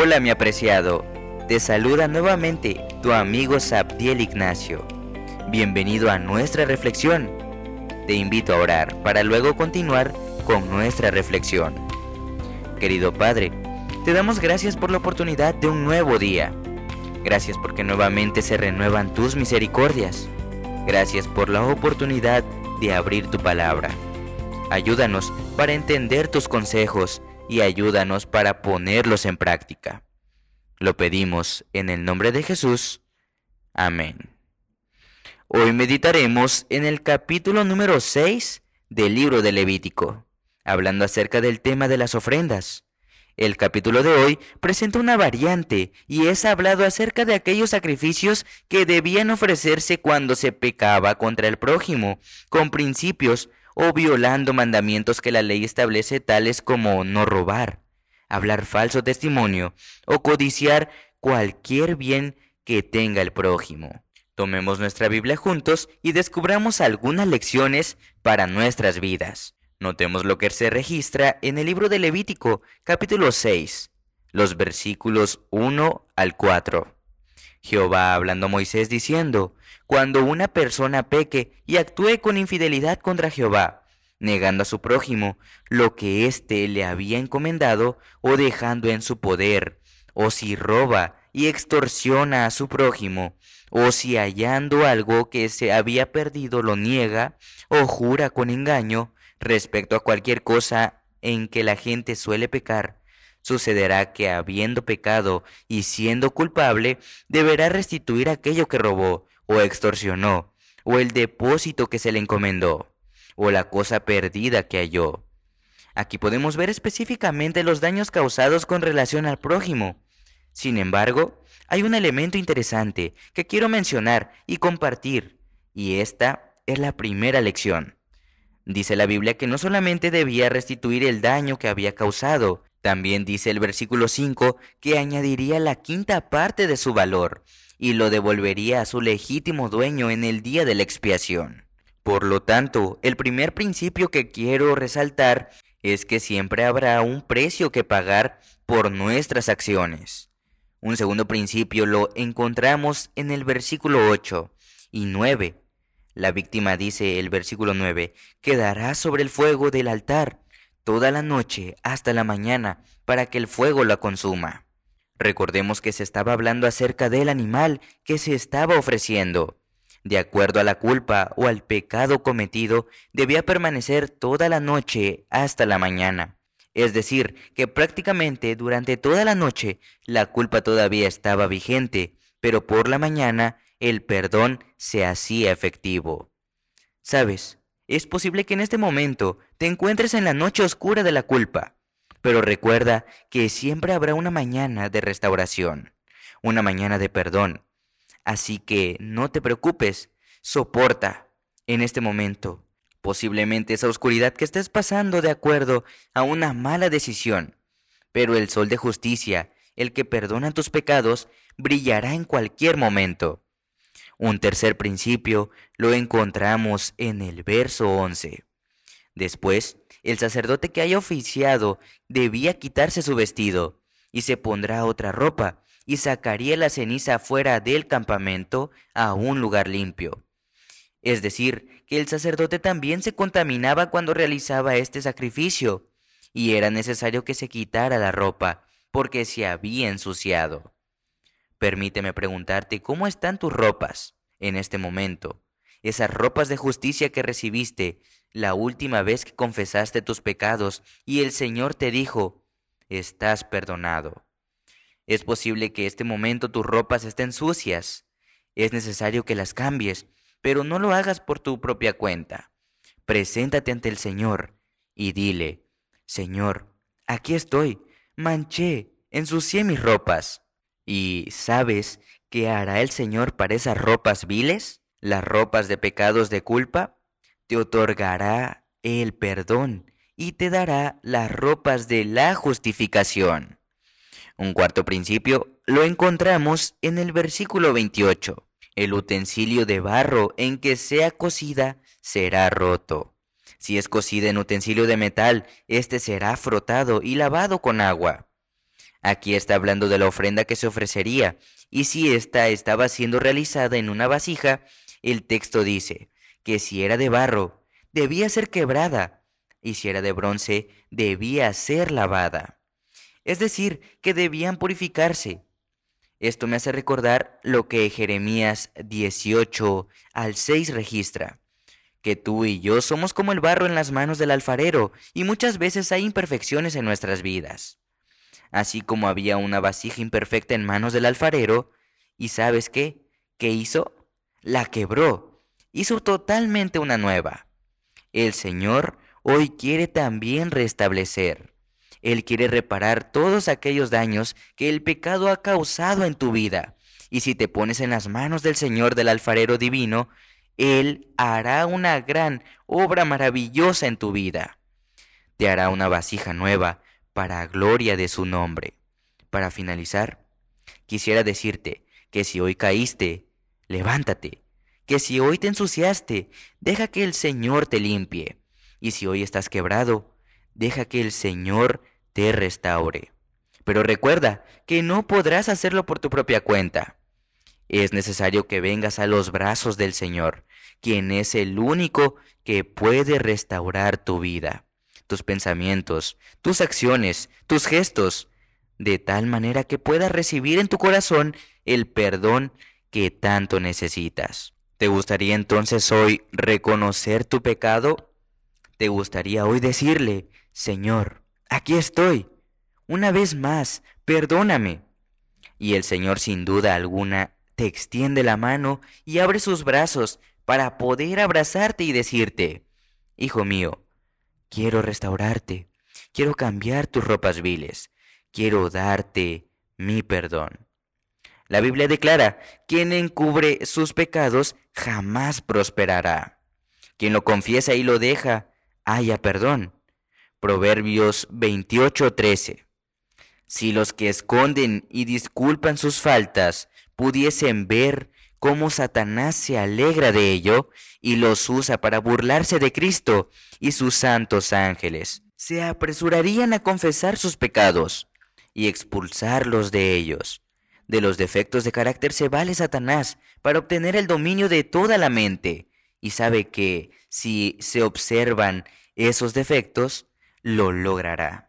Hola mi apreciado, te saluda nuevamente tu amigo Sabdiel Ignacio. Bienvenido a nuestra reflexión. Te invito a orar para luego continuar con nuestra reflexión. Querido Padre, te damos gracias por la oportunidad de un nuevo día. Gracias porque nuevamente se renuevan tus misericordias. Gracias por la oportunidad de abrir tu palabra. Ayúdanos para entender tus consejos y ayúdanos para ponerlos en práctica. Lo pedimos en el nombre de Jesús. Amén. Hoy meditaremos en el capítulo número 6 del libro de Levítico, hablando acerca del tema de las ofrendas. El capítulo de hoy presenta una variante y es hablado acerca de aquellos sacrificios que debían ofrecerse cuando se pecaba contra el prójimo, con principios o violando mandamientos que la ley establece tales como no robar, hablar falso testimonio o codiciar cualquier bien que tenga el prójimo. Tomemos nuestra Biblia juntos y descubramos algunas lecciones para nuestras vidas. Notemos lo que se registra en el libro de Levítico, capítulo 6, los versículos 1 al 4. Jehová hablando a Moisés diciendo, Cuando una persona peque y actúe con infidelidad contra Jehová, negando a su prójimo lo que éste le había encomendado o dejando en su poder, o si roba y extorsiona a su prójimo, o si hallando algo que se había perdido lo niega, o jura con engaño respecto a cualquier cosa en que la gente suele pecar, sucederá que habiendo pecado y siendo culpable, deberá restituir aquello que robó o extorsionó, o el depósito que se le encomendó, o la cosa perdida que halló. Aquí podemos ver específicamente los daños causados con relación al prójimo. Sin embargo, hay un elemento interesante que quiero mencionar y compartir, y esta es la primera lección. Dice la Biblia que no solamente debía restituir el daño que había causado, también dice el versículo 5 que añadiría la quinta parte de su valor y lo devolvería a su legítimo dueño en el día de la expiación. Por lo tanto, el primer principio que quiero resaltar es que siempre habrá un precio que pagar por nuestras acciones. Un segundo principio lo encontramos en el versículo 8 y 9. La víctima dice el versículo 9, quedará sobre el fuego del altar toda la noche hasta la mañana para que el fuego la consuma. Recordemos que se estaba hablando acerca del animal que se estaba ofreciendo. De acuerdo a la culpa o al pecado cometido, debía permanecer toda la noche hasta la mañana. Es decir, que prácticamente durante toda la noche la culpa todavía estaba vigente, pero por la mañana el perdón se hacía efectivo. Sabes, es posible que en este momento te encuentres en la noche oscura de la culpa, pero recuerda que siempre habrá una mañana de restauración, una mañana de perdón. Así que no te preocupes, soporta en este momento posiblemente esa oscuridad que estés pasando de acuerdo a una mala decisión. Pero el sol de justicia, el que perdona tus pecados, brillará en cualquier momento. Un tercer principio lo encontramos en el verso 11. Después, el sacerdote que haya oficiado debía quitarse su vestido y se pondrá otra ropa y sacaría la ceniza fuera del campamento a un lugar limpio. Es decir, que el sacerdote también se contaminaba cuando realizaba este sacrificio, y era necesario que se quitara la ropa, porque se había ensuciado. Permíteme preguntarte cómo están tus ropas en este momento, esas ropas de justicia que recibiste la última vez que confesaste tus pecados y el Señor te dijo, estás perdonado. Es posible que este momento tus ropas estén sucias. Es necesario que las cambies, pero no lo hagas por tu propia cuenta. Preséntate ante el Señor y dile, Señor, aquí estoy, manché, ensucié mis ropas. ¿Y sabes qué hará el Señor para esas ropas viles? Las ropas de pecados de culpa. Te otorgará el perdón y te dará las ropas de la justificación. Un cuarto principio lo encontramos en el versículo 28. El utensilio de barro en que sea cocida será roto. Si es cocida en utensilio de metal, éste será frotado y lavado con agua Aquí está hablando de la ofrenda que se ofrecería, y si ésta estaba siendo realizada en una vasija, el texto dice que si era de barro, debía ser quebrada, y si era de bronce, debía ser lavada. Es decir, que debían purificarse. Esto me hace recordar lo que Jeremías 18 al 6 registra, que tú y yo somos como el barro en las manos del alfarero, y muchas veces hay imperfecciones en nuestras vidas. Así como había una vasija imperfecta en manos del alfarero, ¿y sabes qué? ¿Qué hizo? La quebró, hizo totalmente una nueva. El Señor hoy quiere también restablecer. Él quiere reparar todos aquellos daños que el pecado ha causado en tu vida. Y si te pones en las manos del Señor del alfarero divino, Él hará una gran obra maravillosa en tu vida. Te hará una vasija nueva para gloria de su nombre. Para finalizar, quisiera decirte que si hoy caíste, levántate, que si hoy te ensuciaste, deja que el Señor te limpie, y si hoy estás quebrado, deja que el Señor te restaure. Pero recuerda que no podrás hacerlo por tu propia cuenta. Es necesario que vengas a los brazos del Señor, quien es el único que puede restaurar tu vida tus pensamientos, tus acciones, tus gestos, de tal manera que puedas recibir en tu corazón el perdón que tanto necesitas. ¿Te gustaría entonces hoy reconocer tu pecado? ¿Te gustaría hoy decirle, Señor, aquí estoy, una vez más, perdóname? Y el Señor sin duda alguna te extiende la mano y abre sus brazos para poder abrazarte y decirte, Hijo mío, Quiero restaurarte, quiero cambiar tus ropas viles, quiero darte mi perdón. La Biblia declara, quien encubre sus pecados jamás prosperará. Quien lo confiesa y lo deja, haya perdón. Proverbios 28:13. Si los que esconden y disculpan sus faltas pudiesen ver cómo Satanás se alegra de ello y los usa para burlarse de Cristo y sus santos ángeles. Se apresurarían a confesar sus pecados y expulsarlos de ellos. De los defectos de carácter se vale Satanás para obtener el dominio de toda la mente y sabe que si se observan esos defectos, lo logrará.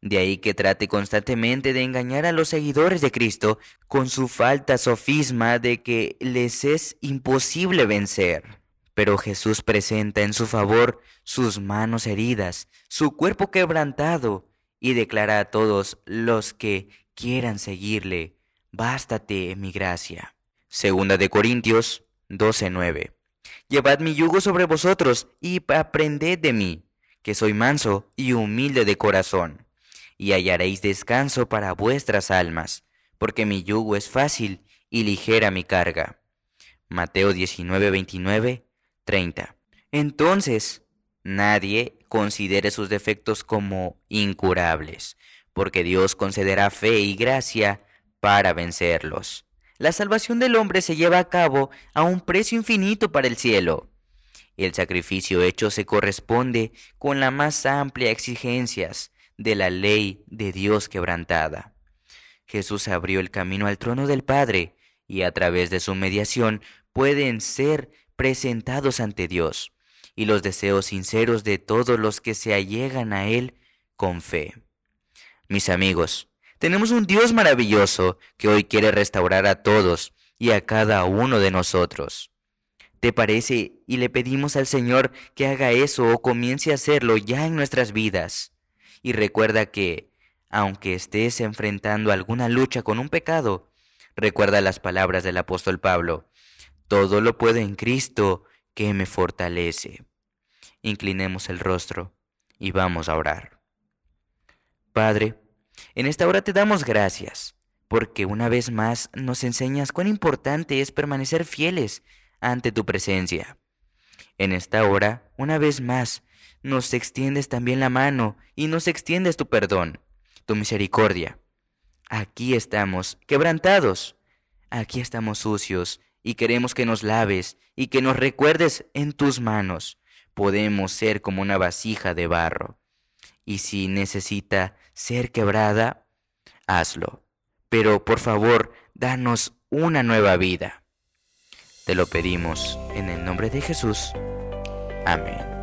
De ahí que trate constantemente de engañar a los seguidores de Cristo con su falta sofisma de que les es imposible vencer. Pero Jesús presenta en su favor sus manos heridas, su cuerpo quebrantado, y declara a todos los que quieran seguirle, bástate mi gracia. Segunda de Corintios 12:9. Llevad mi yugo sobre vosotros y aprended de mí, que soy manso y humilde de corazón y hallaréis descanso para vuestras almas, porque mi yugo es fácil y ligera mi carga. Mateo 19, 29, 30. Entonces, nadie considere sus defectos como incurables, porque Dios concederá fe y gracia para vencerlos. La salvación del hombre se lleva a cabo a un precio infinito para el cielo. El sacrificio hecho se corresponde con las más amplias exigencias de la ley de Dios quebrantada. Jesús abrió el camino al trono del Padre y a través de su mediación pueden ser presentados ante Dios y los deseos sinceros de todos los que se allegan a Él con fe. Mis amigos, tenemos un Dios maravilloso que hoy quiere restaurar a todos y a cada uno de nosotros. ¿Te parece? Y le pedimos al Señor que haga eso o comience a hacerlo ya en nuestras vidas. Y recuerda que, aunque estés enfrentando alguna lucha con un pecado, recuerda las palabras del apóstol Pablo, todo lo puedo en Cristo que me fortalece. Inclinemos el rostro y vamos a orar. Padre, en esta hora te damos gracias, porque una vez más nos enseñas cuán importante es permanecer fieles ante tu presencia. En esta hora, una vez más, nos extiendes también la mano y nos extiendes tu perdón, tu misericordia. Aquí estamos, quebrantados. Aquí estamos sucios y queremos que nos laves y que nos recuerdes en tus manos. Podemos ser como una vasija de barro. Y si necesita ser quebrada, hazlo. Pero por favor, danos una nueva vida. Te lo pedimos en el nombre de Jesús. Amén.